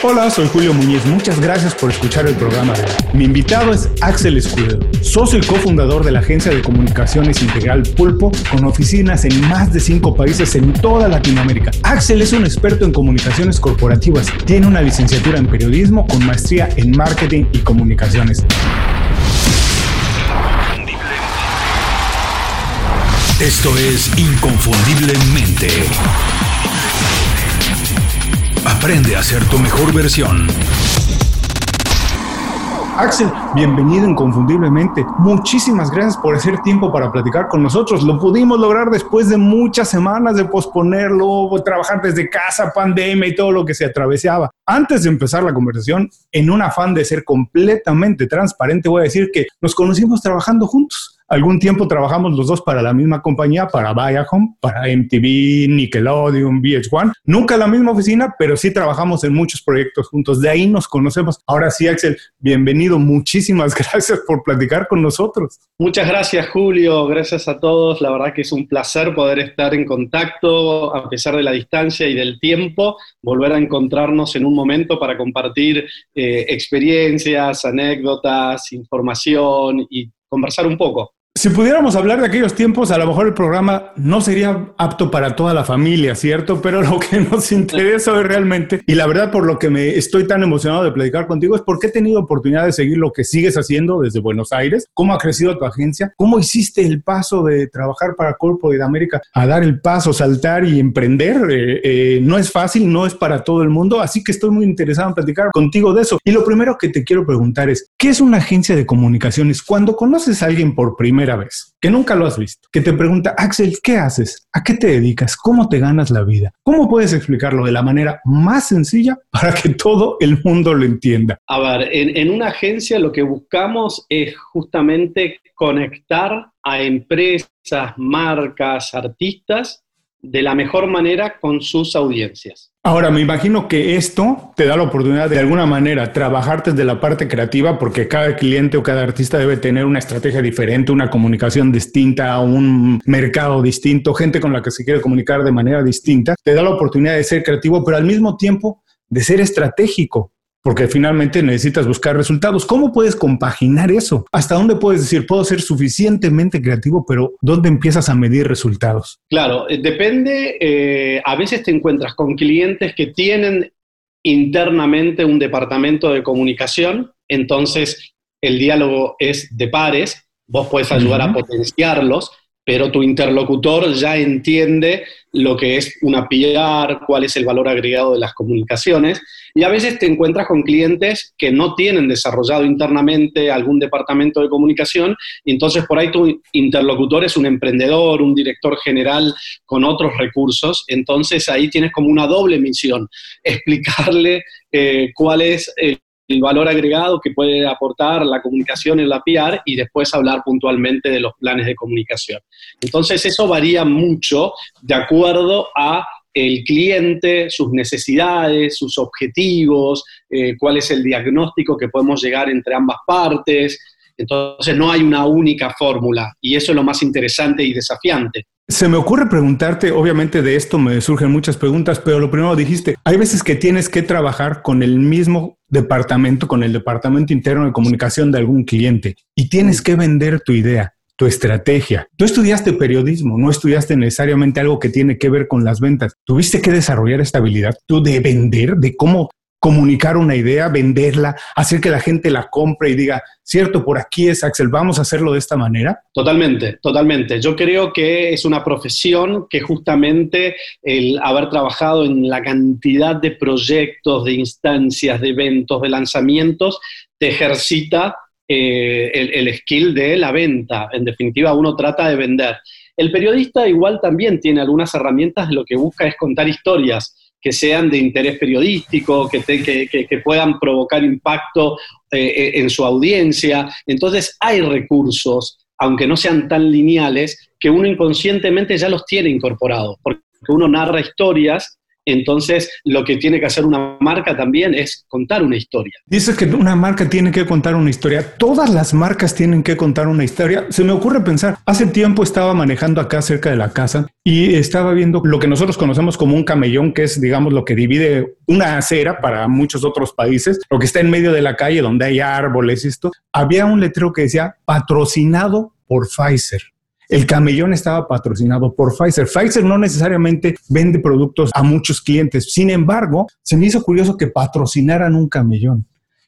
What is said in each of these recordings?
Hola, soy Julio Muñiz. Muchas gracias por escuchar el programa. Mi invitado es Axel Escudero, socio y cofundador de la agencia de comunicaciones integral Pulpo, con oficinas en más de cinco países en toda Latinoamérica. Axel es un experto en comunicaciones corporativas. Tiene una licenciatura en periodismo con maestría en marketing y comunicaciones. Esto es Inconfundiblemente. Aprende a ser tu mejor versión. Axel, bienvenido inconfundiblemente. Muchísimas gracias por hacer tiempo para platicar con nosotros. Lo pudimos lograr después de muchas semanas de posponerlo, trabajar desde casa, pandemia y todo lo que se atravesaba. Antes de empezar la conversación, en un afán de ser completamente transparente, voy a decir que nos conocimos trabajando juntos algún tiempo trabajamos los dos para la misma compañía, para Viacom, para MTV, Nickelodeon, VH1. Nunca la misma oficina, pero sí trabajamos en muchos proyectos juntos. De ahí nos conocemos. Ahora sí, Axel, bienvenido. Muchísimas gracias por platicar con nosotros. Muchas gracias, Julio. Gracias a todos. La verdad que es un placer poder estar en contacto a pesar de la distancia y del tiempo, volver a encontrarnos en un momento para compartir eh, experiencias, anécdotas, información y conversar un poco. Si pudiéramos hablar de aquellos tiempos, a lo mejor el programa no sería apto para toda la familia, ¿cierto? Pero lo que nos interesa realmente, y la verdad por lo que me estoy tan emocionado de platicar contigo, es porque he tenido oportunidad de seguir lo que sigues haciendo desde Buenos Aires, cómo ha crecido tu agencia, cómo hiciste el paso de trabajar para Corpo de América a dar el paso, saltar y emprender. Eh, eh, no es fácil, no es para todo el mundo, así que estoy muy interesado en platicar contigo de eso. Y lo primero que te quiero preguntar es, ¿qué es una agencia de comunicaciones? Cuando conoces a alguien por primera vez, que nunca lo has visto, que te pregunta, Axel, ¿qué haces? ¿A qué te dedicas? ¿Cómo te ganas la vida? ¿Cómo puedes explicarlo de la manera más sencilla para que todo el mundo lo entienda? A ver, en, en una agencia lo que buscamos es justamente conectar a empresas, marcas, artistas de la mejor manera con sus audiencias. Ahora, me imagino que esto te da la oportunidad de, alguna manera trabajar desde la parte creativa porque cada cliente o cada artista debe tener una estrategia diferente, una comunicación distinta, un mercado distinto, gente con la que se quiere comunicar de manera distinta. Te da la oportunidad de ser creativo, pero al mismo tiempo de ser estratégico porque finalmente necesitas buscar resultados. ¿Cómo puedes compaginar eso? ¿Hasta dónde puedes decir, puedo ser suficientemente creativo, pero dónde empiezas a medir resultados? Claro, eh, depende, eh, a veces te encuentras con clientes que tienen internamente un departamento de comunicación, entonces el diálogo es de pares, vos puedes ayudar a potenciarlos, pero tu interlocutor ya entiende lo que es una PR, cuál es el valor agregado de las comunicaciones, y a veces te encuentras con clientes que no tienen desarrollado internamente algún departamento de comunicación, y entonces por ahí tu interlocutor es un emprendedor, un director general con otros recursos, entonces ahí tienes como una doble misión, explicarle eh, cuál es el el valor agregado que puede aportar la comunicación en la PR y después hablar puntualmente de los planes de comunicación. Entonces eso varía mucho de acuerdo a el cliente, sus necesidades, sus objetivos, eh, cuál es el diagnóstico que podemos llegar entre ambas partes. Entonces no hay una única fórmula y eso es lo más interesante y desafiante. Se me ocurre preguntarte, obviamente de esto me surgen muchas preguntas, pero lo primero dijiste, hay veces que tienes que trabajar con el mismo departamento, con el departamento interno de comunicación de algún cliente y tienes que vender tu idea tu estrategia. Tú estudiaste periodismo, no estudiaste necesariamente algo que tiene que ver con las ventas. Tuviste que desarrollar esta habilidad tú de vender, de cómo comunicar una idea, venderla, hacer que la gente la compre y diga, cierto, por aquí es Axel, vamos a hacerlo de esta manera? Totalmente, totalmente. Yo creo que es una profesión que justamente el haber trabajado en la cantidad de proyectos, de instancias, de eventos, de lanzamientos, te ejercita eh, el, el skill de la venta. En definitiva, uno trata de vender. El periodista igual también tiene algunas herramientas, lo que busca es contar historias que sean de interés periodístico, que, que, puedan provocar impacto eh, eh, en su audiencia. Entonces hay recursos, aunque no sean tan lineales, que uno inconscientemente ya los tiene incorporados, porque uno narra historias entonces lo que tiene que hacer una marca también es contar una historia. Dices que una marca tiene que contar una historia. Todas las marcas tienen que contar una historia. Se me ocurre pensar, hace tiempo estaba manejando acá cerca de la casa y estaba viendo lo que nosotros conocemos como un camellón, que es, digamos, lo que divide una acera para muchos otros países, lo que está en medio de la calle donde hay árboles y esto. Había un letrero que decía patrocinado por Pfizer. El camellón estaba patrocinado por Pfizer. Pfizer no necesariamente vende productos a muchos clientes. Sin embargo, se me hizo curioso que patrocinaran un camellón.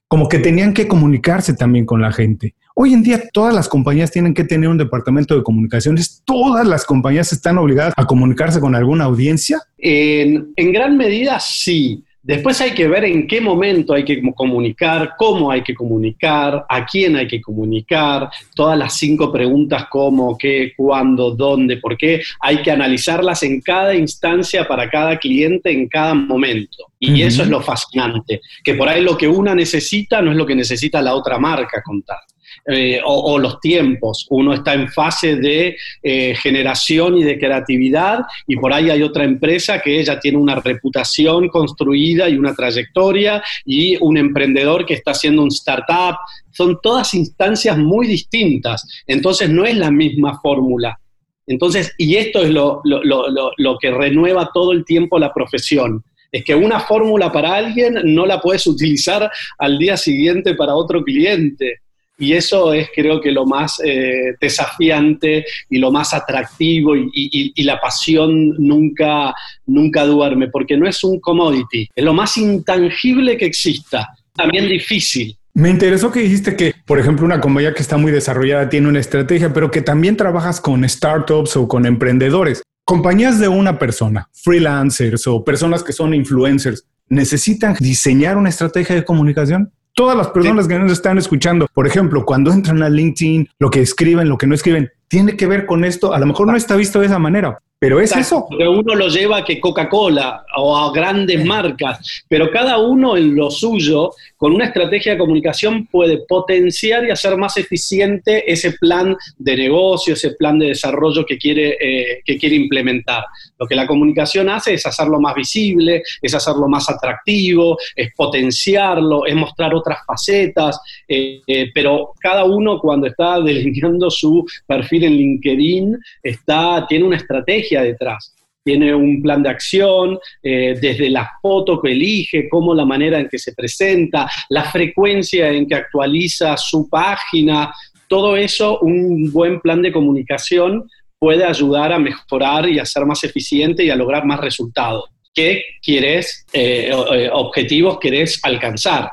Como que tenían que comunicarse también con la gente. Hoy en día todas las compañías tienen que tener un departamento de comunicaciones. Todas las compañías están obligadas a comunicarse con alguna audiencia. En, en gran medida sí. Después hay que ver en qué momento hay que comunicar, cómo hay que comunicar, a quién hay que comunicar, todas las cinco preguntas cómo, qué, cuándo, dónde, por qué, hay que analizarlas en cada instancia para cada cliente en cada momento. Y eso es lo fascinante, que por ahí lo que una necesita no es lo que necesita la otra marca contar. Eh, o, los tiempos. Uno está en fase de eh, generación y de creatividad y por ahí hay otra empresa que ya tiene una reputación construida y una trayectoria y un emprendedor que está haciendo un startup. Son todas instancias muy distintas. Entonces no es la misma fórmula. Entonces, y esto es lo, lo que renueva todo el tiempo la profesión es que una fórmula para alguien no la puedes utilizar al día siguiente para otro cliente. Y eso es creo que lo más eh, desafiante y lo más atractivo y, la pasión nunca, nunca duerme, porque no es un commodity, es lo más intangible que exista, también difícil. Me interesó que dijiste que, por ejemplo, una compañía que está muy desarrollada tiene una estrategia, pero que también trabajas con startups o con emprendedores. Compañías de una persona, freelancers o personas que son influencers, ¿necesitan diseñar una estrategia de comunicación? Todas las personas que nos están escuchando, por ejemplo, cuando entran a LinkedIn, lo que escriben, lo que no escriben, tiene que ver con esto. A lo mejor no está visto de esa manera, pero es eso. Que uno lo lleva a que Coca-Cola o a grandes marcas, pero cada uno en lo suyo, con una estrategia de comunicación, puede potenciar y hacer más eficiente ese plan de negocio, ese plan de desarrollo que quiere, eh, que quiere implementar. Lo que la comunicación hace es hacerlo más visible, es hacerlo más atractivo, es potenciarlo, es mostrar otras facetas, eh, eh, pero cada uno cuando está delineando su perfil en LinkedIn, está, tiene una estrategia detrás. Tiene un plan de acción, eh, desde la foto que elige, cómo la manera en que se presenta, la frecuencia en que actualiza su página, todo eso, un buen plan de comunicación puede ayudar a mejorar y a ser más eficiente y a lograr más resultados. ¿Qué quieres, eh, eh, objetivos querés alcanzar?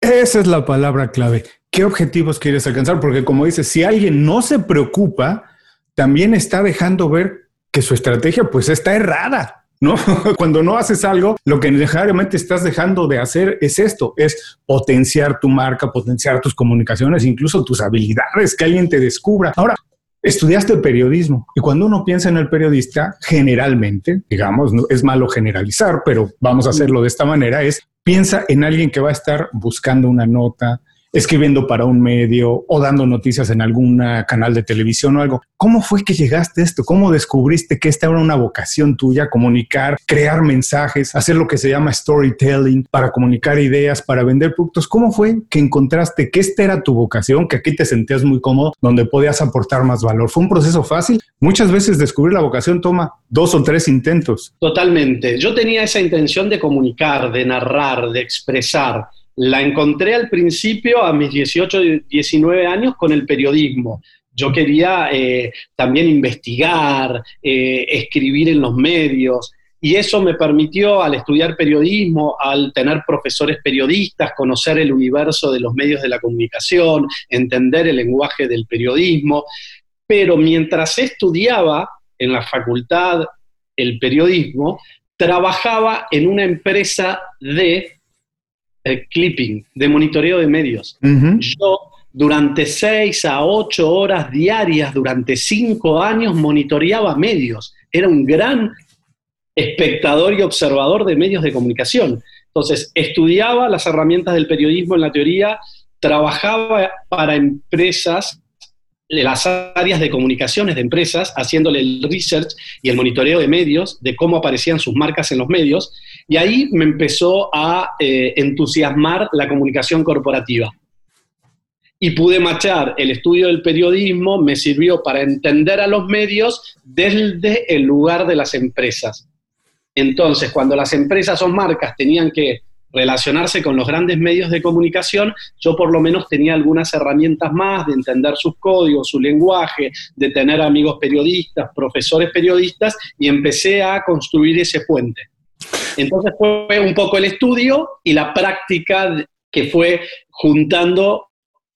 Esa es la palabra clave. ¿Qué objetivos quieres alcanzar? Porque como dices, si alguien no se preocupa, también está dejando ver que su estrategia pues está errada. ¿no? Cuando no haces algo, lo que necesariamente estás dejando de hacer es esto, es potenciar tu marca, potenciar tus comunicaciones, incluso tus habilidades, que alguien te descubra. Ahora, estudiaste periodismo y cuando uno piensa en el periodista, generalmente, digamos, es malo generalizar, pero vamos a hacerlo de esta manera, es piensa en alguien que va a estar buscando una nota, escribiendo para un medio o dando noticias en algún canal de televisión o algo. ¿Cómo fue que llegaste a esto? ¿Cómo descubriste que esta era una vocación tuya, comunicar, crear mensajes, hacer lo que se llama storytelling para comunicar ideas, para vender productos? ¿Cómo fue que encontraste que esta era tu vocación, que aquí te sentías muy cómodo, donde podías aportar más valor? ¿Fue un proceso fácil? Muchas veces descubrir la vocación toma dos o tres intentos. Totalmente. Yo tenía esa intención de comunicar, de narrar, de expresar la encontré al principio, a mis 18, 19 años, con el periodismo. Yo quería eh, también investigar, eh, escribir en los medios, y eso me permitió, al estudiar periodismo, al tener profesores periodistas, conocer el universo de los medios de la comunicación, entender el lenguaje del periodismo. Pero mientras estudiaba en la facultad el periodismo, trabajaba en una empresa de el clipping, de monitoreo de medios. Yo durante seis a ocho horas diarias, durante cinco años, monitoreaba medios. Era un gran espectador y observador de medios de comunicación. Entonces, estudiaba las herramientas del periodismo en la teoría, trabajaba para empresas las áreas de comunicaciones de empresas, haciéndole el research y el monitoreo de medios, de cómo aparecían sus marcas en los medios, y ahí me empezó a eh, entusiasmar la comunicación corporativa. Y pude machar el estudio del periodismo, me sirvió para entender a los medios desde el lugar de las empresas. Entonces, cuando las empresas o marcas tenían que relacionarse con los grandes medios de comunicación, yo por lo menos tenía algunas herramientas más de entender sus códigos, su lenguaje, de tener amigos periodistas, profesores periodistas, y empecé a construir ese puente. Entonces fue un poco el estudio y la práctica que fue juntando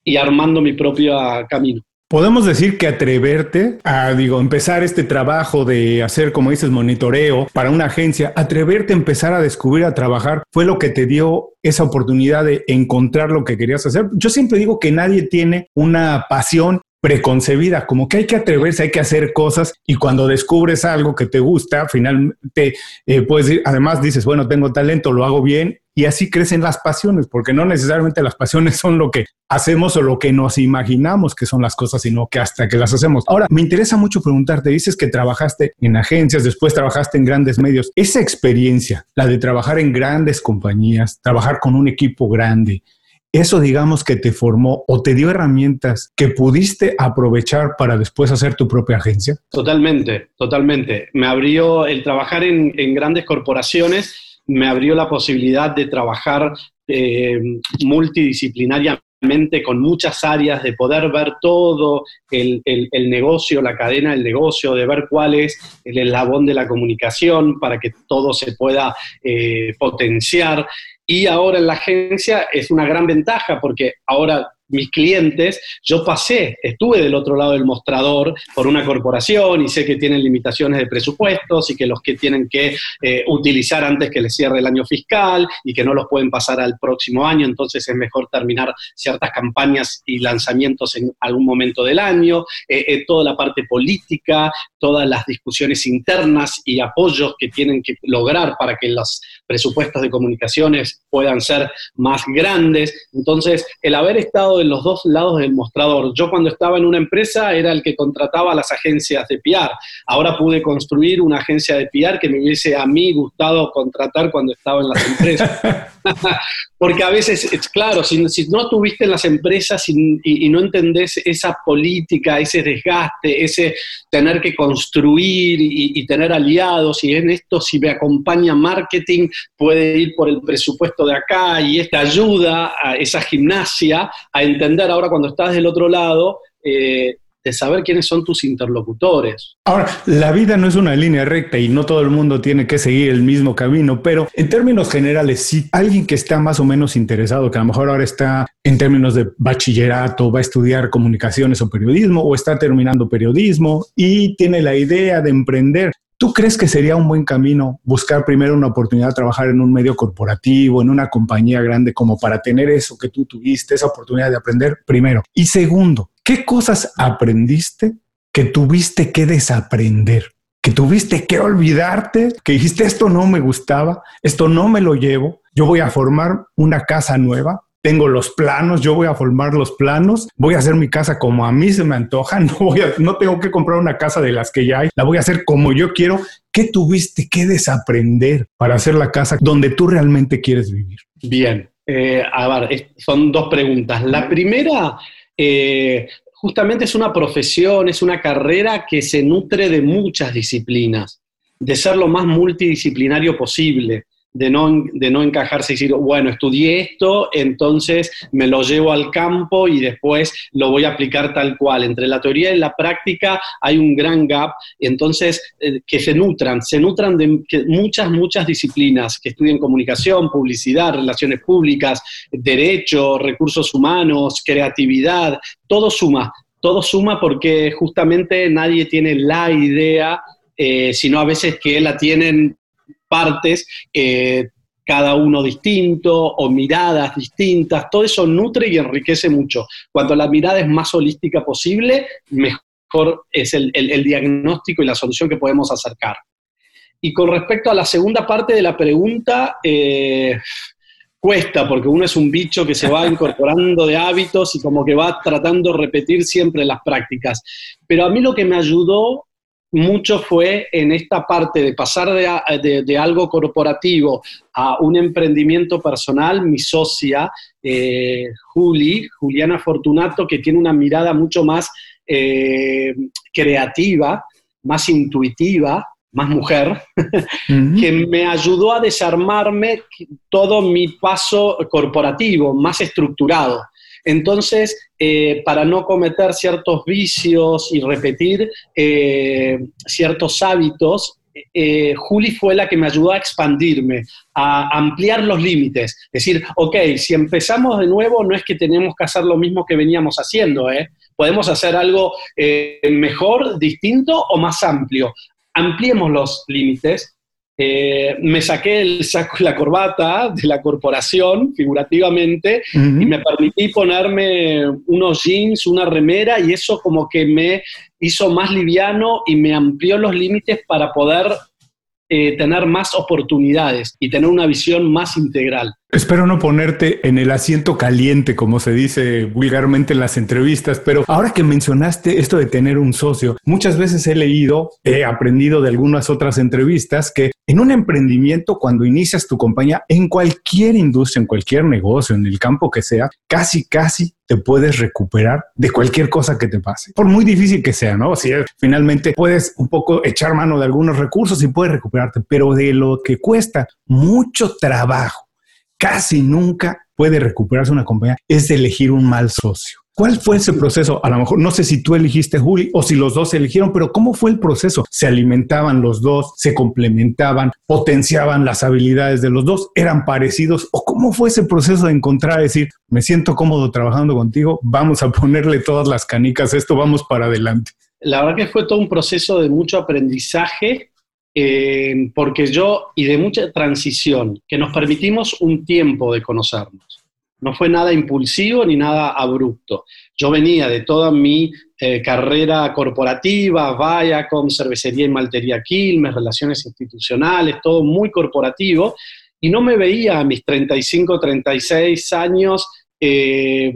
y armando mi propio camino. Podemos decir que atreverte a, digo, empezar este trabajo de hacer, como dices, monitoreo para una agencia, atreverte a empezar a descubrir, a trabajar, fue lo que te dio esa oportunidad de encontrar lo que querías hacer. Yo siempre digo que nadie tiene una pasión preconcebida, como que hay que atreverse, hay que hacer cosas y cuando descubres algo que te gusta, finalmente, eh, pues además dices, bueno, tengo talento, lo hago bien y así crecen las pasiones, porque no necesariamente las pasiones son lo que hacemos o lo que nos imaginamos que son las cosas, sino que hasta que las hacemos. Ahora, me interesa mucho preguntarte, dices que trabajaste en agencias, después trabajaste en grandes medios. Esa experiencia, la de trabajar en grandes compañías, trabajar con un equipo grande, eso digamos que te formó o te dio herramientas que pudiste aprovechar para después hacer tu propia agencia? Totalmente, totalmente. Me abrió el trabajar en, grandes corporaciones me abrió la posibilidad de trabajar eh, multidisciplinariamente con muchas áreas, de poder ver todo el, negocio, la cadena del negocio, de ver cuál es el eslabón de la comunicación para que todo se pueda eh, potenciar. Y ahora en la agencia es una gran ventaja porque ahora mis clientes, yo pasé, estuve del otro lado del mostrador por una corporación y sé que tienen limitaciones de presupuestos y que los que tienen que eh, utilizar antes que les cierre el año fiscal y que no los pueden pasar al próximo año, entonces es mejor terminar ciertas campañas y lanzamientos en algún momento del año, eh, eh, toda la parte política, todas las discusiones internas y apoyos que tienen que lograr para que los presupuestos de comunicaciones puedan ser más grandes. Entonces, el haber estado en los dos lados del mostrador. Yo cuando estaba en una empresa era el que contrataba a las agencias de PR. Ahora pude construir una agencia de PR que me hubiese a mí gustado contratar cuando estaba en las empresas. Porque a veces, es claro, si, no estuviste en las empresas y, no entendés esa política, ese desgaste, ese tener que construir y, y tener aliados, y en esto si me acompaña marketing, puede ir por el presupuesto de acá y esta ayuda a esa gimnasia a entender ahora cuando estás del otro lado, eh, de saber quiénes son tus interlocutores. Ahora, la vida no es una línea recta y no todo el mundo tiene que seguir el mismo camino, pero en términos generales, si alguien que está más o menos interesado, que a lo mejor ahora está en términos de bachillerato, va a estudiar comunicaciones o periodismo, o está terminando periodismo y tiene la idea de emprender, ¿Tú crees que sería un buen camino buscar primero una oportunidad de trabajar en un medio corporativo, en una compañía grande, como para tener eso que tú tuviste, esa oportunidad de aprender primero? Y segundo, ¿qué cosas aprendiste que tuviste que desaprender? Que tuviste que olvidarte, que dijiste esto no me gustaba, esto no me lo llevo, yo voy a formar una casa nueva, tengo los planos, yo voy a formar los planos, voy a hacer mi casa como a mí se me antoja, no, voy a, no tengo que comprar una casa de las que ya hay, la voy a hacer como yo quiero. ¿Qué tuviste que desaprender para hacer la casa donde tú realmente quieres vivir? Bien, eh, a ver, son dos preguntas. La primera, eh, justamente es una profesión, es una carrera que se nutre de muchas disciplinas, de ser lo más multidisciplinario posible de no, de no encajarse y decir, bueno, estudié esto, entonces me lo llevo al campo y después lo voy a aplicar tal cual. Entre la teoría y la práctica hay un gran gap, entonces eh, que se nutran, se nutran de muchas, muchas disciplinas, que estudien comunicación, publicidad, relaciones públicas, derecho, recursos humanos, creatividad, todo suma, todo suma porque justamente nadie tiene la idea, eh, sino a veces que la tienen partes, eh, cada uno distinto o miradas distintas, todo eso nutre y enriquece mucho. Cuanto la mirada es más holística posible, mejor es el, diagnóstico y la solución que podemos acercar. Y con respecto a la segunda parte de la pregunta, eh, cuesta porque uno es un bicho que se va incorporando de hábitos y como que va tratando de repetir siempre las prácticas. Pero a mí lo que me ayudó mucho fue en esta parte de pasar de, algo corporativo a un emprendimiento personal, mi socia, eh, Juli, Juliana Fortunato, que tiene una mirada mucho más eh, creativa, más intuitiva, más mujer, que me ayudó a desarmarme todo mi paso corporativo, más estructurado. Entonces, eh, para no cometer ciertos vicios y repetir eh, ciertos hábitos, eh, Juli fue la que me ayudó a expandirme, a ampliar los límites. Es decir, ok, si empezamos de nuevo, no es que tenemos que hacer lo mismo que veníamos haciendo, ¿eh? Podemos hacer algo mejor, distinto o más amplio. Ampliemos los límites eh, me saqué el saco y la corbata de la corporación, figurativamente, y me permití ponerme unos jeans, una remera, y eso como que me hizo más liviano y me amplió los límites para poder eh, tener más oportunidades y tener una visión más integral. Espero no ponerte en el asiento caliente, como se dice vulgarmente en las entrevistas, pero ahora que mencionaste esto de tener un socio, muchas veces he leído, he aprendido de algunas otras entrevistas que en un emprendimiento, cuando inicias tu compañía, en cualquier industria, en cualquier negocio, en el campo que sea, casi, casi te puedes recuperar de cualquier cosa que te pase, por muy difícil que sea, ¿no? Si finalmente puedes un poco echar mano de algunos recursos y puedes recuperarte, pero de lo que cuesta mucho trabajo, casi nunca puede recuperarse una compañía, es elegir un mal socio. ¿Cuál fue ese proceso? A lo mejor no sé si tú elegiste Juli o si los dos eligieron, pero ¿cómo fue el proceso? ¿Se alimentaban los dos? ¿Se complementaban? ¿Potenciaban las habilidades de los dos? ¿Eran parecidos? ¿O cómo fue ese proceso de encontrar, decir, me siento cómodo trabajando contigo, vamos a ponerle todas las canicas esto, vamos para adelante? La verdad que fue todo un proceso de mucho aprendizaje eh, porque yo, y de mucha transición, que nos permitimos un tiempo de conocernos. No fue nada impulsivo ni nada abrupto. Yo venía de toda mi eh, carrera corporativa, con cervecería y maltería Quilmes, relaciones institucionales, todo muy corporativo, y no me veía a mis 35, 36 años eh,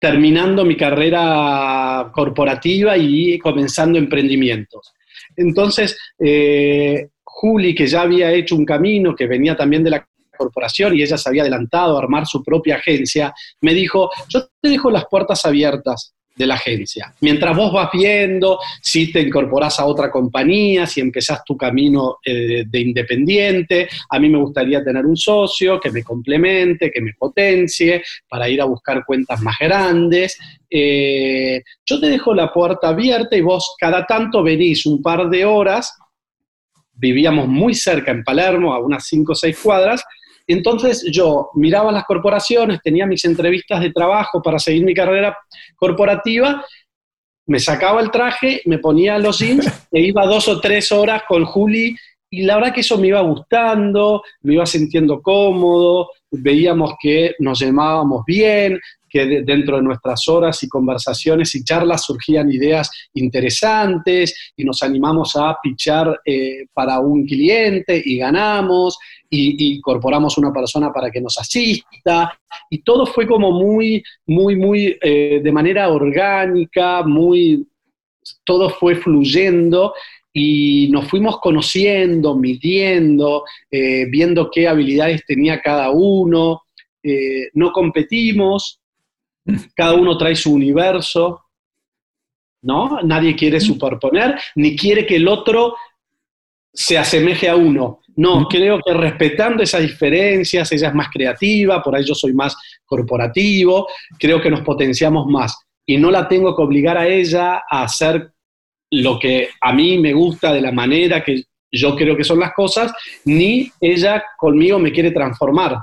terminando mi carrera corporativa y comenzando emprendimientos. Entonces, eh, Juli, que ya había hecho un camino, que venía también de la corporación y ella se había adelantado a armar su propia agencia, me dijo, yo te dejo las puertas abiertas de la agencia. Mientras vos vas viendo si te incorporás a otra compañía, si empezás tu camino eh, de independiente, a mí me gustaría tener un socio que me complemente, que me potencie para ir a buscar cuentas más grandes. Eh, yo te dejo la puerta abierta y vos cada tanto venís un par de horas, vivíamos muy cerca en Palermo, a unas 5 o 6 cuadras, entonces yo miraba las corporaciones, tenía mis entrevistas de trabajo para seguir mi carrera corporativa, me sacaba el traje, me ponía los jeans e iba dos o tres horas con Juli y la verdad que eso me iba gustando, me iba sintiendo cómodo, veíamos que nos llamábamos bien, que dentro de nuestras horas y conversaciones y charlas surgían ideas interesantes y nos animamos a pichar eh, para un cliente y ganamos y, incorporamos una persona para que nos asista. Y todo fue como muy, muy, muy eh, de manera orgánica, muy, todo fue fluyendo y nos fuimos conociendo, midiendo, eh, viendo qué habilidades tenía cada uno. no competimos, cada uno trae su universo, ¿no? Nadie quiere superponer, ni quiere que el otro se asemeje a uno. No, creo que respetando esas diferencias, ella es más creativa, por ahí yo soy más corporativo, creo que nos potenciamos más. Y no la tengo que obligar a ella a hacer lo que a mí me gusta de la manera que yo creo que son las cosas, ni ella conmigo me quiere transformar.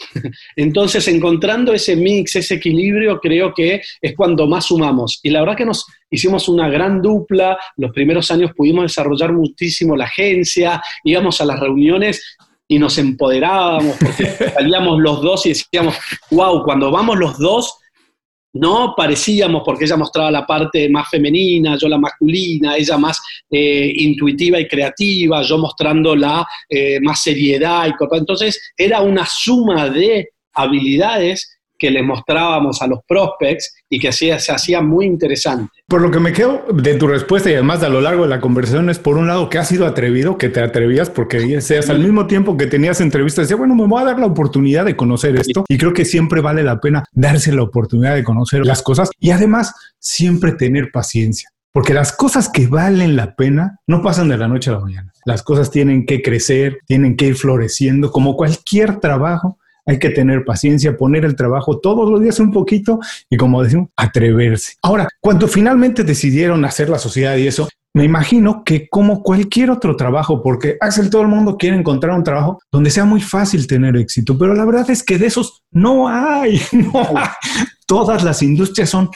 Entonces, encontrando ese mix, ese equilibrio, creo que es cuando más sumamos. Y la verdad que nos hicimos una gran dupla, los primeros años pudimos desarrollar muchísimo la agencia, íbamos a las reuniones y nos empoderábamos, porque salíamos los dos y decíamos, wow, cuando vamos los dos, no parecíamos, porque ella mostraba la parte más femenina, yo la masculina, ella más eh, intuitiva y creativa, yo mostrando la eh, más seriedad. Y, entonces era una suma de habilidades que le mostrábamos a los prospects y que se hacía muy interesante. Por lo que me quedo de tu respuesta y además a lo largo de la conversación es por un lado que has sido atrevido, que te atrevías porque seas al mismo tiempo que tenías entrevistas, decía, bueno, me voy a dar la oportunidad de conocer esto y creo que siempre vale la pena darse la oportunidad de conocer las cosas y además siempre tener paciencia. Porque las cosas que valen la pena no pasan de la noche a la mañana. Las cosas tienen que crecer, tienen que ir floreciendo, como cualquier trabajo hay que tener paciencia, poner el trabajo todos los días un poquito y como decimos, atreverse. Ahora, cuando finalmente decidieron hacer la sociedad y eso, me imagino que como cualquier otro trabajo, porque Axel, todo el mundo quiere encontrar un trabajo donde sea muy fácil tener éxito, pero la verdad es que de esos no hay. No hay. Todas las industrias son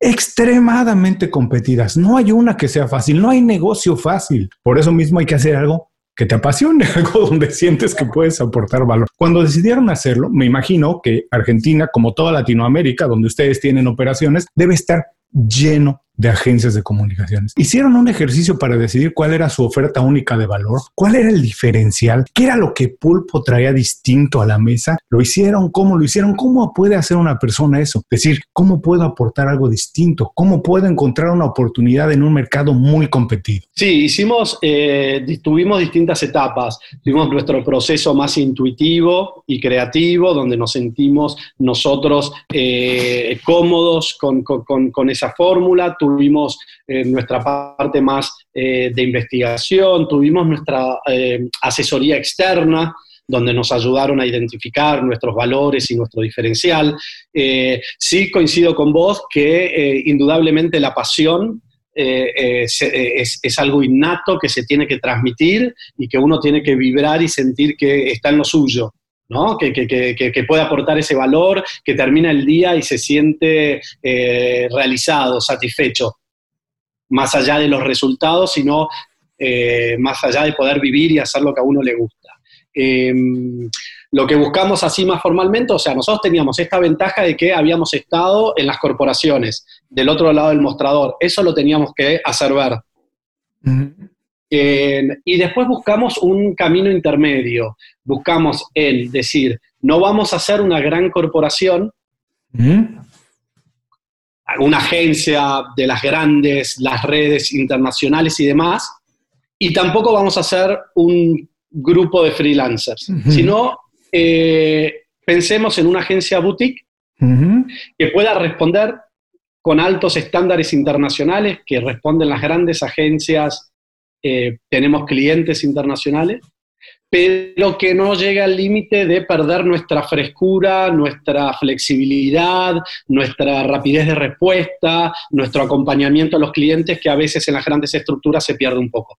extremadamente competidas. No hay una que sea fácil, no hay negocio fácil. Por eso mismo hay que hacer algo que te apasione, algo donde sientes que puedes aportar valor. Cuando decidieron hacerlo, me imagino que Argentina, como toda Latinoamérica, donde ustedes tienen operaciones, debe estar lleno de agencias de comunicaciones. Hicieron un ejercicio para decidir cuál era su oferta única de valor, cuál era el diferencial, qué era lo que Pulpo traía distinto a la mesa. Lo hicieron, cómo lo hicieron, cómo puede hacer una persona eso. Es decir, cómo puedo aportar algo distinto, cómo puedo encontrar una oportunidad en un mercado muy competido. Sí, hicimos, eh, tuvimos distintas etapas. Tuvimos nuestro proceso más intuitivo y creativo, donde nos sentimos nosotros eh, cómodos con, con, con esa fórmula tuvimos eh, nuestra parte más eh, de investigación, tuvimos nuestra eh, asesoría externa, donde nos ayudaron a identificar nuestros valores y nuestro diferencial. sí coincido con vos que indudablemente la pasión es, es, algo innato que se tiene que transmitir y que uno tiene que vibrar y sentir que está en lo suyo. Que, puede aportar ese valor, que termina el día y se siente eh, realizado, satisfecho, más allá de los resultados, sino eh, más allá de poder vivir y hacer lo que a uno le gusta. Em, lo que buscamos así más formalmente, o sea, nosotros teníamos esta ventaja de que habíamos estado en las corporaciones, del otro lado del mostrador, eso lo teníamos que hacer ver y después buscamos un camino intermedio. Buscamos el decir, no vamos a ser una gran corporación, ¿Mm? una agencia de las grandes, las redes internacionales y demás, y tampoco vamos a ser un grupo de freelancers, sino eh, pensemos en una agencia boutique que pueda responder con altos estándares internacionales que responden las grandes agencias eh, tenemos clientes internacionales, pero que no llegue al límite de perder nuestra frescura, nuestra flexibilidad, nuestra rapidez de respuesta, nuestro acompañamiento a los clientes, que a veces en las grandes estructuras se pierde un poco.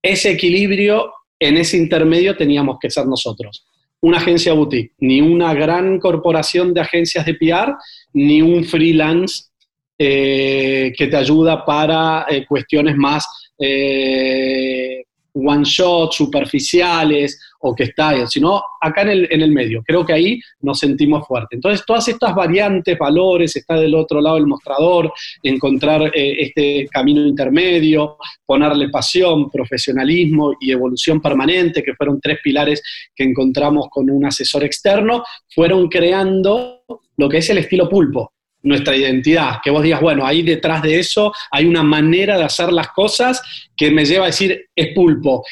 Ese equilibrio, en ese intermedio, teníamos que ser nosotros. Una agencia boutique, ni una gran corporación de agencias de PR, ni un freelance eh, que te ayuda para eh, cuestiones más eh, one shot, superficiales o que está, sino acá en el, en el medio. Creo que ahí nos sentimos fuertes. Entonces, todas estas variantes, valores, está del otro lado del mostrador, encontrar eh, este camino intermedio, ponerle pasión, profesionalismo y evolución permanente, que fueron tres pilares que encontramos con un asesor externo, fueron creando lo que es el estilo pulpo nuestra identidad, que vos digas, bueno, ahí detrás de eso hay una manera de hacer las cosas que me lleva a decir, es pulpo,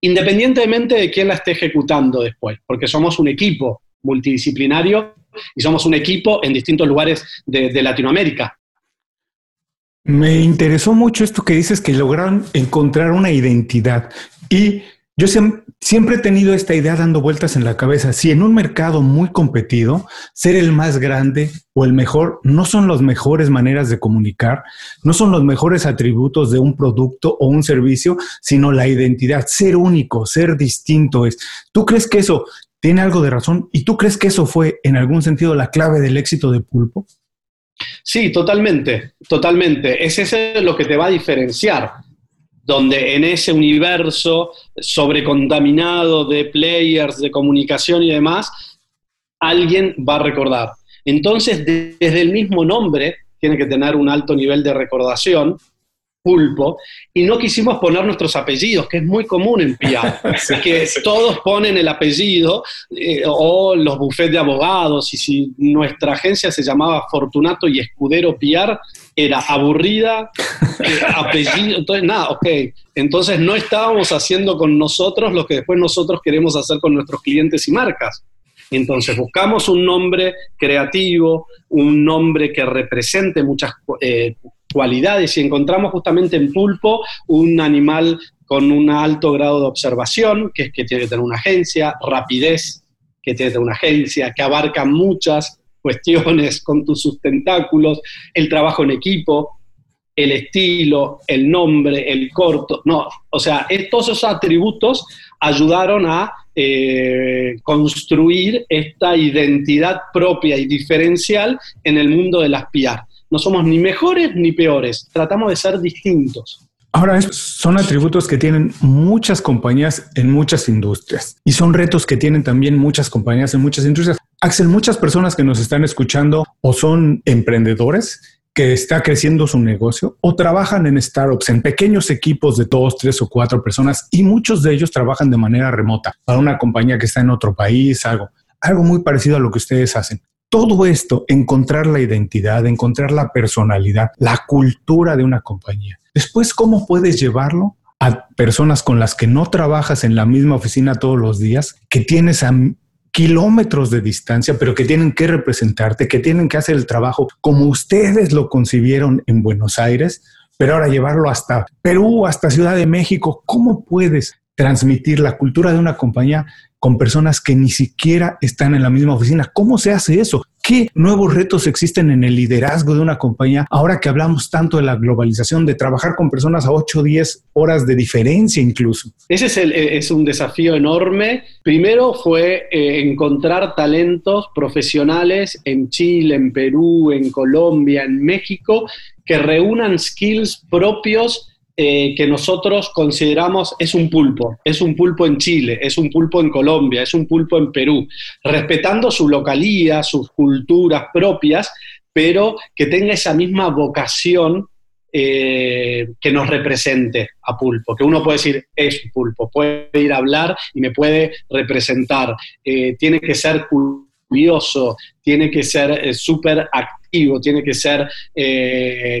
independientemente de quién la esté ejecutando después, porque somos un equipo multidisciplinario y somos un equipo en distintos lugares de, Latinoamérica. Me interesó mucho esto que dices que lograron encontrar una identidad y yo siempre he tenido esta idea dando vueltas en la cabeza. Si en un mercado muy competido, ser el más grande o el mejor no son las mejores maneras de comunicar, no son los mejores atributos de un producto o un servicio, sino la identidad, ser único, ser distinto es. ¿Tú crees que eso tiene algo de razón? ¿Y tú crees que eso fue en algún sentido la clave del éxito de Pulpo? Sí, totalmente, totalmente. Es ese lo que te va a diferenciar donde en ese universo sobrecontaminado de players, de comunicación y demás, alguien va a recordar. Entonces, desde el mismo nombre, tiene que tener un alto nivel de recordación, pulpo, y no quisimos poner nuestros apellidos, que es muy común en PIAR, que todos ponen el apellido eh, o los bufetes de abogados, y si nuestra agencia se llamaba Fortunato y Escudero PIAR, era aburrida, eh, apellido, entonces nada, ok, entonces no estábamos haciendo con nosotros lo que después nosotros queremos hacer con nuestros clientes y marcas. Entonces buscamos un nombre creativo, un nombre que represente muchas eh, cualidades y encontramos justamente en pulpo un animal con un alto grado de observación, que es que tiene que tener una agencia, rapidez, que tiene que tener una agencia, que abarca muchas cuestiones con tus sustentáculos, el trabajo en equipo, el estilo, el nombre, el corto, no, o sea, todos esos atributos ayudaron a eh, construir esta identidad propia y diferencial en el mundo de las PR. No somos ni mejores ni peores, tratamos de ser distintos. Ahora, son atributos que tienen muchas compañías en muchas industrias y son retos que tienen también muchas compañías en muchas industrias. Axel, muchas personas que nos están escuchando o son emprendedores que está creciendo su negocio o trabajan en startups, en pequeños equipos de dos, tres o cuatro personas y muchos de ellos trabajan de manera remota para una compañía que está en otro país, algo, algo muy parecido a lo que ustedes hacen. Todo esto, encontrar la identidad, encontrar la personalidad, la cultura de una compañía. Después, ¿cómo puedes llevarlo a personas con las que no trabajas en la misma oficina todos los días, que tienes a kilómetros de distancia, pero que tienen que representarte, que tienen que hacer el trabajo como ustedes lo concibieron en Buenos Aires, pero ahora llevarlo hasta Perú, hasta Ciudad de México. ¿Cómo puedes transmitir la cultura de una compañía con personas que ni siquiera están en la misma oficina. ¿Cómo se hace eso? ¿Qué nuevos retos existen en el liderazgo de una compañía ahora que hablamos tanto de la globalización, de trabajar con personas a 8 o 10 horas de diferencia incluso? Ese es, eh, un desafío enorme. Primero fue eh, encontrar talentos profesionales en Chile, en Perú, en Colombia, en México, que reúnan skills propios eh, que nosotros consideramos es un pulpo. Es un pulpo en Chile, es un pulpo en Colombia, es un pulpo en Perú, respetando su localía, sus culturas propias, pero que tenga esa misma vocación eh, que nos represente a pulpo, que uno puede decir es pulpo, puede ir a hablar y me puede representar, eh, tiene que ser curioso, tiene que ser súper activo, tiene que ser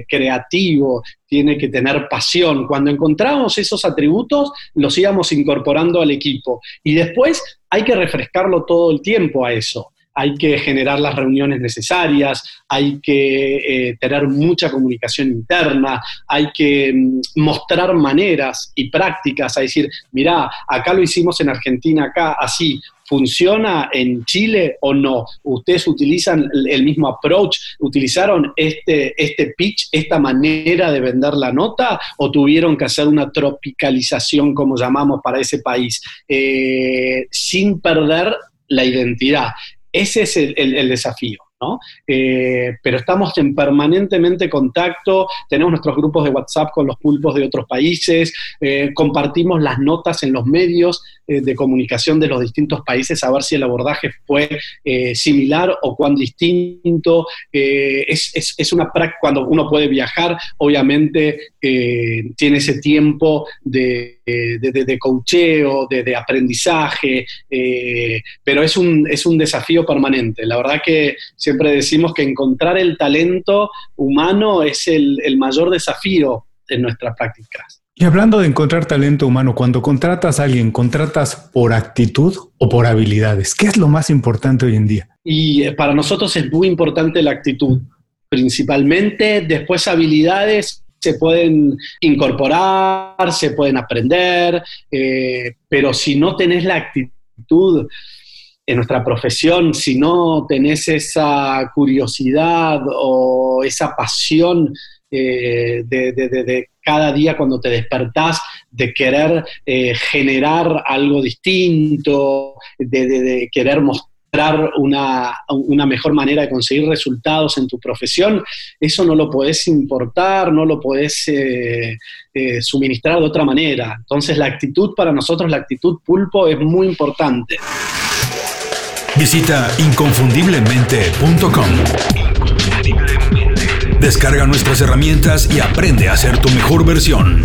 creativo, tiene que tener pasión. Cuando encontramos esos atributos, los íbamos incorporando al equipo. Y después hay que refrescarlo todo el tiempo a eso. Hay que generar las reuniones necesarias, hay que eh, tener mucha comunicación interna, hay que mm, mostrar maneras y prácticas, a decir, mirá, acá lo hicimos en Argentina, acá así, ¿Funciona en Chile o no? ¿Ustedes utilizan el mismo approach? ¿Utilizaron este, este pitch, esta manera de vender la nota o tuvieron que hacer una tropicalización, como llamamos, para ese país, eh, sin perder la identidad? Ese es el desafío. Eh, pero estamos en permanentemente contacto, tenemos nuestros grupos de WhatsApp con los pulpos de otros países, eh, compartimos las notas en los medios de comunicación de los distintos países a ver si el abordaje fue similar o cuán distinto. Es, es, una práctica, cuando uno puede viajar, obviamente tiene ese tiempo de, de, de, coacheo, de, aprendizaje, pero es un, es un desafío permanente. La verdad que siempre decimos que encontrar el talento humano es el, mayor desafío en nuestras prácticas. Y hablando de encontrar talento humano, cuando contratas a alguien, ¿contratas por actitud o por habilidades? ¿Qué es lo más importante hoy en día? Y eh, para nosotros es muy importante la actitud, principalmente. Después habilidades se pueden incorporar, se pueden aprender, eh, pero si no tenés la actitud, en nuestra profesión, si no tenés esa curiosidad o esa pasión eh, de, cada día cuando te despertás, de querer eh, generar algo distinto, de, querer mostrar una, mejor manera de conseguir resultados en tu profesión, eso no lo podés importar, no lo podés eh, suministrar de otra manera. Entonces la actitud para nosotros, la actitud pulpo es muy importante. Visita inconfundiblemente.com. Descarga nuestras herramientas y aprende a ser tu mejor versión.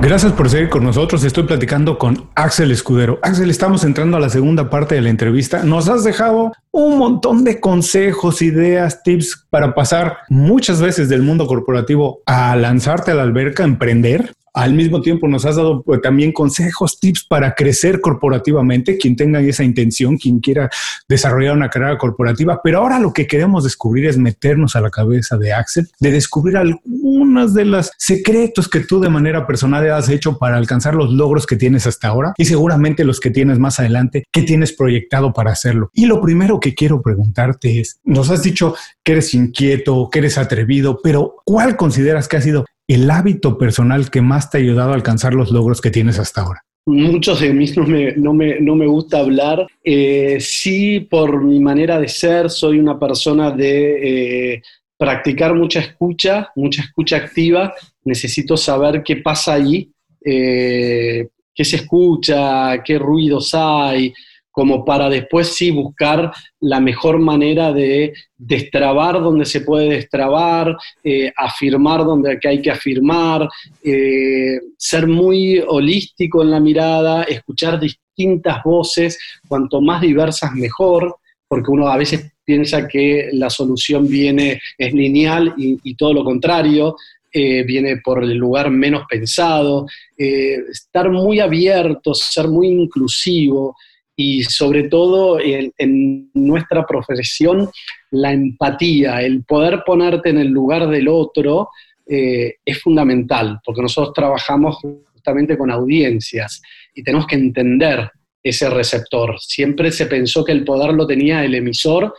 Gracias por seguir con nosotros. Estoy platicando con Axel Escudero. Axel, estamos entrando a la segunda parte de la entrevista. Nos has dejado un montón de consejos, ideas, tips para pasar muchas veces del mundo corporativo a lanzarte a la alberca, emprender al mismo tiempo nos has dado pues, también consejos, tips para crecer corporativamente, quien tenga esa intención, quien quiera desarrollar una carrera corporativa. Pero ahora lo que queremos descubrir es meternos a la cabeza de Axel, de descubrir algunas de los secretos que tú de manera personal has hecho para alcanzar los logros que tienes hasta ahora y seguramente los que tienes más adelante, que tienes proyectado para hacerlo. Y lo primero que quiero preguntarte es, nos has dicho que eres inquieto, que eres atrevido, pero ¿cuál consideras que ha sido el hábito personal que más te ha ayudado a alcanzar los logros que tienes hasta ahora? Muchos de mí no me, no me, no me gusta hablar. Eh, sí, por mi manera de ser, soy una persona de eh, practicar mucha escucha, mucha escucha activa. Necesito saber qué pasa ahí, eh, qué se escucha, qué ruidos hay, como para después sí buscar la mejor manera de destrabar donde se puede destrabar, eh, afirmar donde hay que afirmar, eh, ser muy holístico en la mirada, escuchar distintas voces, cuanto más diversas mejor, porque uno a veces piensa que la solución viene, es lineal y, todo lo contrario, eh, viene por el lugar menos pensado, estar muy abierto, ser muy inclusivo, y sobre todo en, nuestra profesión, la empatía, el poder ponerte en el lugar del otro eh, es fundamental, porque nosotros trabajamos justamente con audiencias y tenemos que entender ese receptor. Siempre se pensó que el poder lo tenía el emisor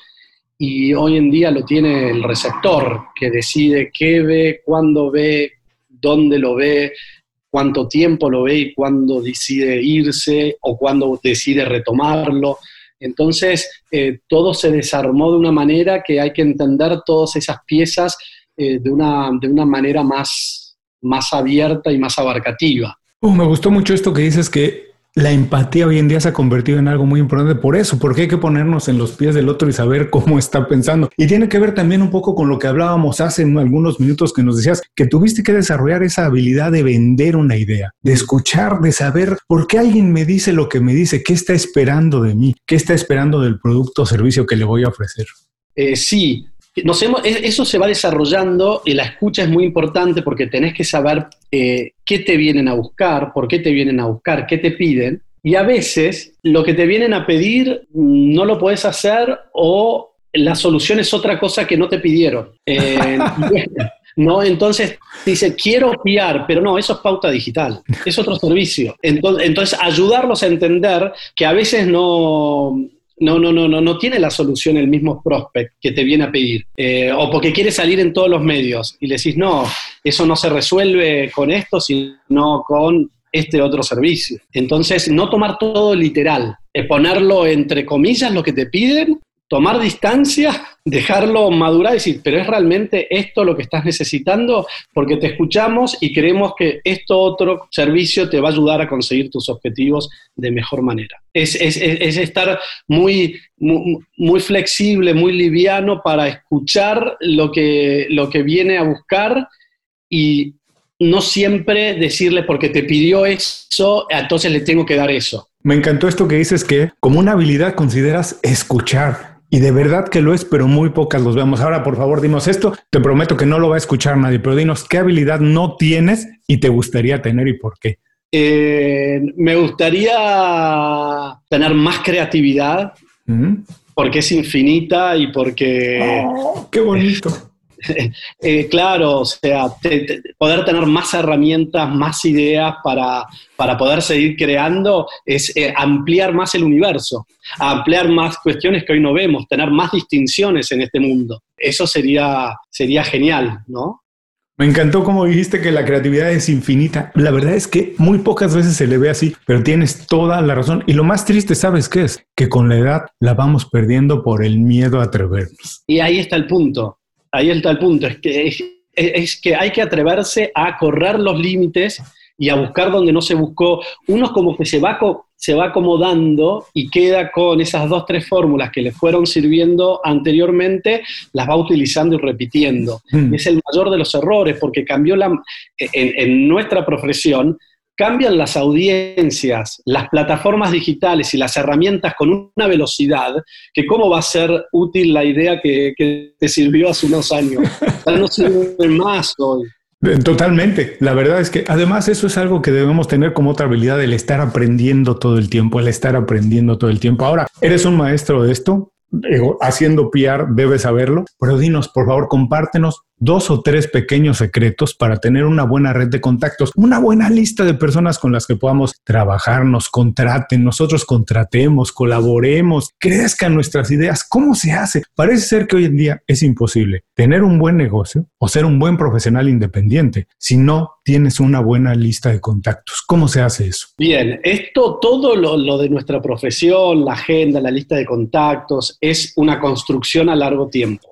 y hoy en día lo tiene el receptor, que decide qué ve, cuándo ve, dónde lo ve, cuánto tiempo lo ve y cuándo decide irse o cuándo decide retomarlo. Entonces, eh, todo se desarmó de una manera que hay que entender todas esas piezas eh, de, una, de una manera más, más abierta y más abarcativa. Oh, me gustó mucho esto que dices que la empatía hoy en día se ha convertido en algo muy importante por eso, porque hay que ponernos en los pies del otro y saber cómo está pensando. Y tiene que ver también un poco con lo que hablábamos hace algunos minutos que nos decías que tuviste que desarrollar esa habilidad de vender una idea, de escuchar, de saber por qué alguien me dice lo que me dice, qué está esperando de mí, qué está esperando del producto o servicio que le voy a ofrecer. Eh, sí, e, eso se va desarrollando y la escucha es muy importante porque tenés que saber eh, qué te vienen a buscar, por qué te vienen a buscar, qué te piden. Y a veces lo que te vienen a pedir mm, no lo puedes hacer o la solución es otra cosa que no te pidieron. Eh, ¿no? Entonces dice, quiero fiar, pero no, eso es pauta digital, es otro servicio. Entonces, entonces, ayudarlos a entender que a veces no, no, no, no, no, no tiene la solución el mismo prospect que te viene a pedir. Eh, o porque quiere salir en todos los medios y le decís, no, eso no se resuelve con esto, sino con este otro servicio. Entonces, no tomar todo literal, ponerlo entre comillas lo que te piden tomar distancia, dejarlo madurar y decir, pero es realmente esto lo que estás necesitando, porque te escuchamos y creemos que esto otro servicio te va a ayudar a conseguir tus objetivos de mejor manera. Es, estar muy, muy, flexible, muy liviano para escuchar lo que, lo que viene a buscar y no siempre decirle porque te pidió eso, entonces le tengo que dar eso. Me encantó esto que dices que como una habilidad consideras escuchar y de verdad que lo es, pero muy pocas los vemos. Ahora, por favor, dinos esto. Te prometo que no lo va a escuchar nadie, pero dinos qué habilidad no tienes y te gustaría tener y por qué. Eh, me gustaría tener más creatividad, porque es infinita y porque... Oh, ¡Qué bonito! Eh, claro, o sea, poder tener más herramientas, más ideas para, para poder seguir creando es eh, ampliar más el universo, ampliar más cuestiones que hoy no vemos, tener más distinciones en este mundo. Eso sería, sería genial, ¿no? Me encantó como dijiste que la creatividad es infinita. La verdad es que muy pocas veces se le ve así, pero tienes toda la razón. Y lo más triste, ¿sabes qué es? Que con la edad la vamos perdiendo por el miedo a atrevernos. Y ahí está el punto ahí está el punto, es que, es, que hay que atreverse a correr los límites y a buscar donde no se buscó. Uno como que se va, se va acomodando y queda con esas dos, tres fórmulas que le fueron sirviendo anteriormente, las va utilizando y repitiendo. Mm. Es el mayor de los errores porque cambió la, en, en nuestra profesión, cambian las audiencias, las plataformas digitales y las herramientas con una velocidad que cómo va a ser útil la idea que, te sirvió hace unos años. Ya no sirve más hoy. Totalmente. La verdad es que además eso es algo que debemos tener como otra habilidad, el estar aprendiendo todo el tiempo, el estar aprendiendo todo el tiempo. Ahora, ¿eres un maestro de esto? haciendo PR, debes saberlo, pero dinos, por favor, compártenos dos o tres pequeños secretos para tener una buena red de contactos, una buena lista de personas con las que podamos trabajar, nos contraten, nosotros contratemos, colaboremos, crezcan nuestras ideas. ¿Cómo se hace? Parece ser que hoy en día es imposible tener un buen negocio o ser un buen profesional independiente si no tienes una buena lista de contactos. ¿Cómo se hace eso? Bien, esto, todo lo, de nuestra profesión, la agenda, la lista de contactos, es una construcción a largo tiempo.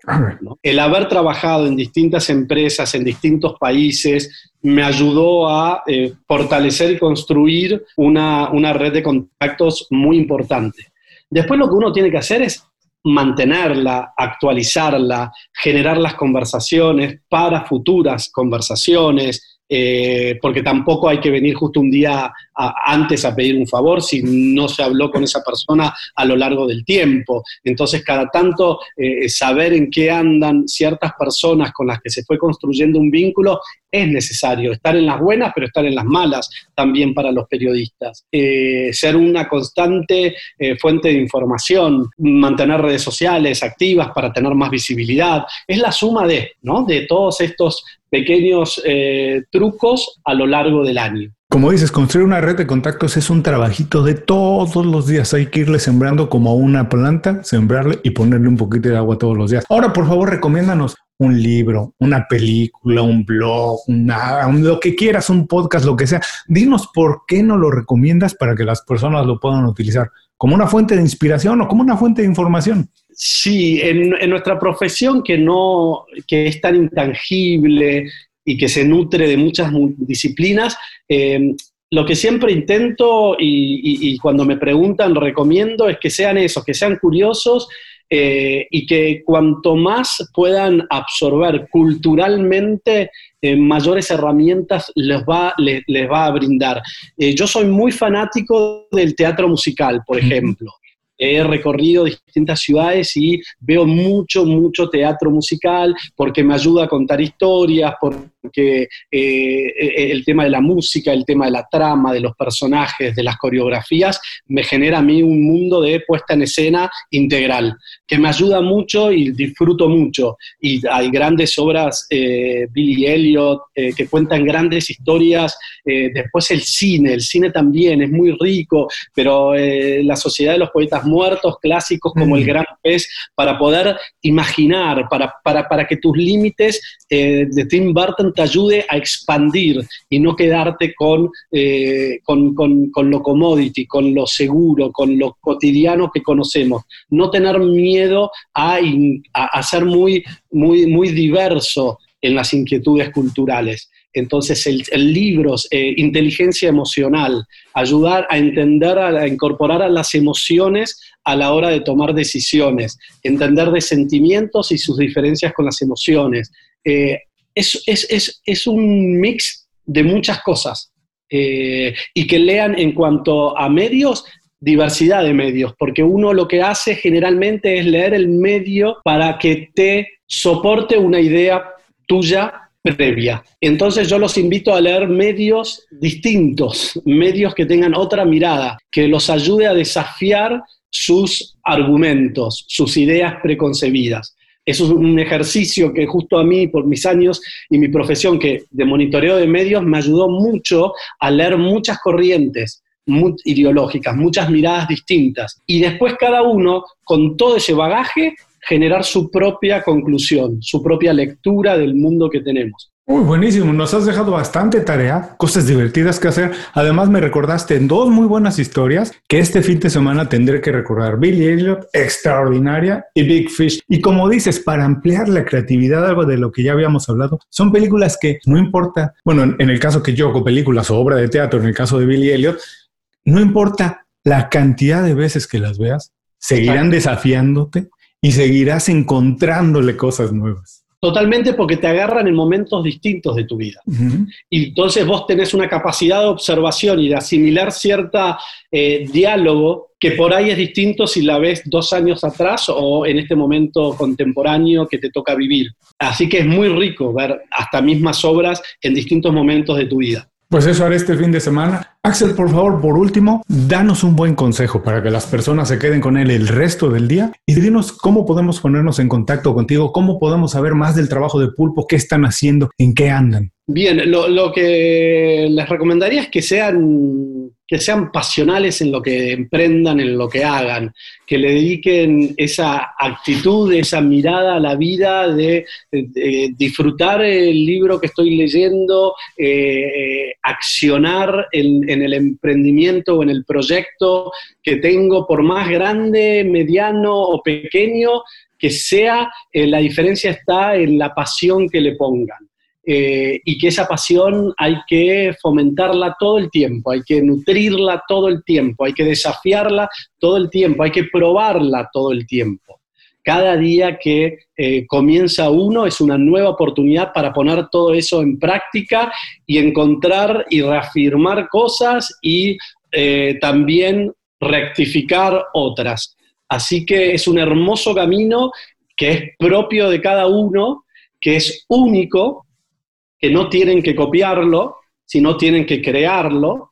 El haber trabajado en distintas empresas, en distintos países, me ayudó a eh, fortalecer y construir una, una red de contactos muy importante. Después lo que uno tiene que hacer es mantenerla, actualizarla, generar las conversaciones para futuras conversaciones, eh, porque tampoco hay que venir justo un día antes a pedir un favor si no se habló con esa persona a lo largo del tiempo. Entonces, cada tanto eh, saber en qué andan ciertas personas con las que se fue construyendo un vínculo es necesario. Estar en las buenas, pero estar en las malas también para los periodistas. Eh, ser una constante fuente de información, mantener redes sociales activas para tener más visibilidad. Es la suma de, ¿no? de todos estos pequeños eh, trucos a lo largo del año. Como dices, construir una red de contactos es un trabajito de todos los días. Hay que irle sembrando como una planta, sembrarle y ponerle un poquito de agua todos los días. Ahora, por favor, recomiéndanos un libro, una película, un blog, una, lo que quieras, un podcast, lo que sea. Dinos por qué no lo recomiendas para que las personas lo puedan utilizar como una fuente de inspiración o como una fuente de información. Sí, en, nuestra profesión que, no, que es tan intangible y que se nutre de muchas disciplinas, eh, lo que siempre intento y, cuando me preguntan recomiendo es que sean esos, que sean curiosos eh, y que cuanto más puedan absorber culturalmente, eh, mayores herramientas les va, les, va a brindar. yo soy muy fanático del teatro musical, por ejemplo he recorrido distintas ciudades y veo mucho, mucho teatro musical porque me ayuda a contar historias, porque eh, el tema de la música, el tema de la trama, de los personajes, de las coreografías, me genera a mí un mundo de puesta en escena integral, que me ayuda mucho y disfruto mucho. Y hay grandes obras, eh, Billy Elliot, eh, que cuentan grandes historias. después el cine, el cine también es muy rico, pero la Sociedad de los Poetas muertos clásicos como El mm. Gran Pez, para poder imaginar, para, para, para que tus límites eh, de Tim Burton te ayude a expandir y no quedarte con, eh, con, con, con, lo commodity, con lo seguro, con lo cotidiano que conocemos. No tener miedo a, a, ser muy, muy, muy diverso en las inquietudes culturales. Entonces, el, libros, eh, inteligencia emocional, ayudar a entender, a, incorporar a las emociones a la hora de tomar decisiones, entender de sentimientos y sus diferencias con las emociones. Eh, es, un mix de muchas cosas. Eh, y que lean en cuanto a medios, diversidad de medios, porque uno lo que hace generalmente es leer el medio para que te soporte una idea tuya previa. Entonces yo los invito a leer medios distintos, medios que tengan otra mirada, que los ayude a desafiar sus argumentos, sus ideas preconcebidas. Es un ejercicio que justo a mí, por mis años y mi profesión que de monitoreo de medios, me ayudó mucho a leer muchas corrientes ideológicas, muchas miradas distintas. Y después cada uno, con todo ese bagaje, generar su propia conclusión, su propia lectura del mundo que tenemos. Muy buenísimo, nos has dejado bastante tarea, cosas divertidas que hacer. Además me recordaste en dos muy buenas historias que este fin de semana tendré que recordar Billy Elliot, Extraordinaria y Big Fish. Y como dices, para ampliar la creatividad, algo de lo que ya habíamos hablado, son películas que no importa, bueno, en el caso que yo hago películas o obra de teatro, en el caso de Billy Elliot, no importa la cantidad de veces que las veas, seguirán desafiándote y seguirás encontrándole cosas nuevas. Totalmente porque te agarran en momentos distintos de tu vida. Y entonces vos tenés una capacidad de observación y de asimilar cierta eh, diálogo que por ahí es distinto si la ves dos años atrás o en este momento contemporáneo que te toca vivir. Así que es muy rico ver hasta mismas obras en distintos momentos de tu vida. Pues eso haré este fin de semana. Axel, por favor, por último, danos un buen consejo para que las personas se queden con él el resto del día y dinos cómo podemos ponernos en contacto contigo, cómo podemos saber más del trabajo de Pulpo, qué están haciendo, en qué andan. Bien, lo, que les recomendaría es que sean, que sean pasionales en lo que emprendan, en lo que hagan, que le dediquen esa actitud, esa mirada a la vida de, disfrutar el libro que estoy leyendo, eh, accionar en, el emprendimiento o en el proyecto que tengo, por más grande, mediano o pequeño que sea, eh, la diferencia está en la pasión que le pongan. Eh, y que esa pasión hay que fomentarla todo el tiempo, hay que nutrirla todo el tiempo, hay que desafiarla todo el tiempo, hay que probarla todo el tiempo. Cada día que eh, comienza uno es una nueva oportunidad para poner todo eso en práctica y encontrar y reafirmar cosas y eh, también rectificar otras. Así que es un hermoso camino que es propio de cada uno, que es único que no tienen que copiarlo, sino tienen que crearlo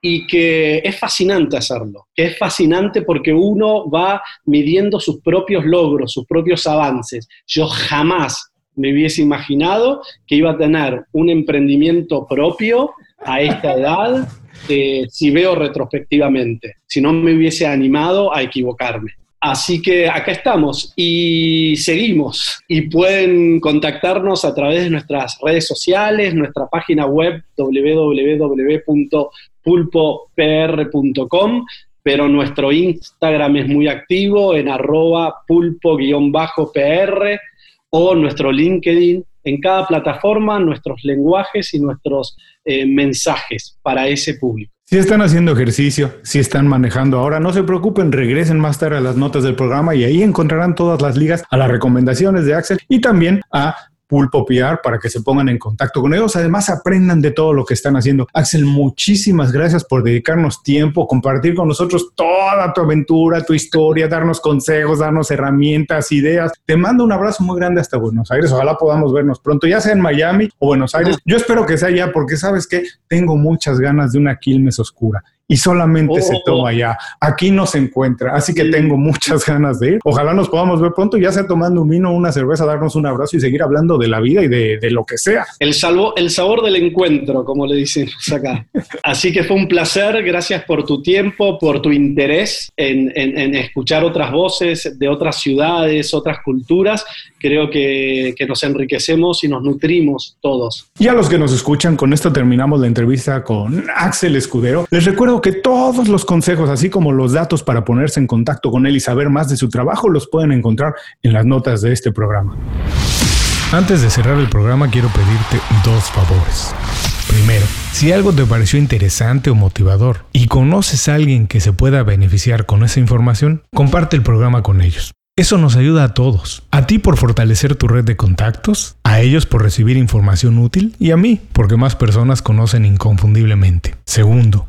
y que es fascinante hacerlo, es fascinante porque uno va midiendo sus propios logros, sus propios avances. Yo jamás me hubiese imaginado que iba a tener un emprendimiento propio a esta edad, eh, si veo retrospectivamente, si no me hubiese animado a equivocarme. Así que acá estamos y seguimos. Y pueden contactarnos a través de nuestras redes sociales, nuestra página web www.pulpopr.com, pero nuestro Instagram es muy activo en arroba pulpo-pr o nuestro LinkedIn. En cada plataforma, nuestros lenguajes y nuestros eh, mensajes para ese público. Si están haciendo ejercicio, si están manejando. Ahora, no se preocupen, regresen más tarde a las notas del programa y ahí encontrarán todas las ligas a las recomendaciones de Axel y también a Pulpo PR para que se pongan en contacto con ellos. Además, aprendan de todo lo que están haciendo. Axel, muchísimas gracias por dedicarnos tiempo, compartir con nosotros toda tu aventura, tu historia, darnos consejos, darnos herramientas, ideas. Te mando un abrazo muy grande hasta Buenos Aires. Ojalá podamos vernos pronto, ya sea en Miami o Buenos Aires. Yo espero que sea allá porque sabes que tengo muchas ganas de una Quilmes oscura y solamente se oh. toma allá. Aquí no se encuentra, así que tengo muchas ganas de ir. Ojalá nos podamos ver pronto, ya sea tomando un vino, una cerveza, darnos un abrazo y seguir hablando de la vida y de, lo que sea. El, salvo, el sabor del encuentro, como le dicen acá. así que fue un placer, gracias por tu tiempo, por tu interés en, escuchar otras voces de otras ciudades, otras culturas. Creo que, que nos enriquecemos y nos nutrimos todos. Y a los que nos escuchan, con esto terminamos la entrevista con Axel Escudero. Les recuerdo que todos los consejos, así como los datos para ponerse en contacto con él y saber más de su trabajo, los pueden encontrar en las notas de este programa. Antes de cerrar el programa, quiero pedirte dos favores. Primero, si algo te pareció interesante o motivador y conoces a alguien que se pueda beneficiar con esa información, comparte el programa con ellos. Eso nos ayuda a todos. A ti por fortalecer tu red de contactos, a ellos por recibir información útil y a mí porque más personas conocen inconfundiblemente. Segundo,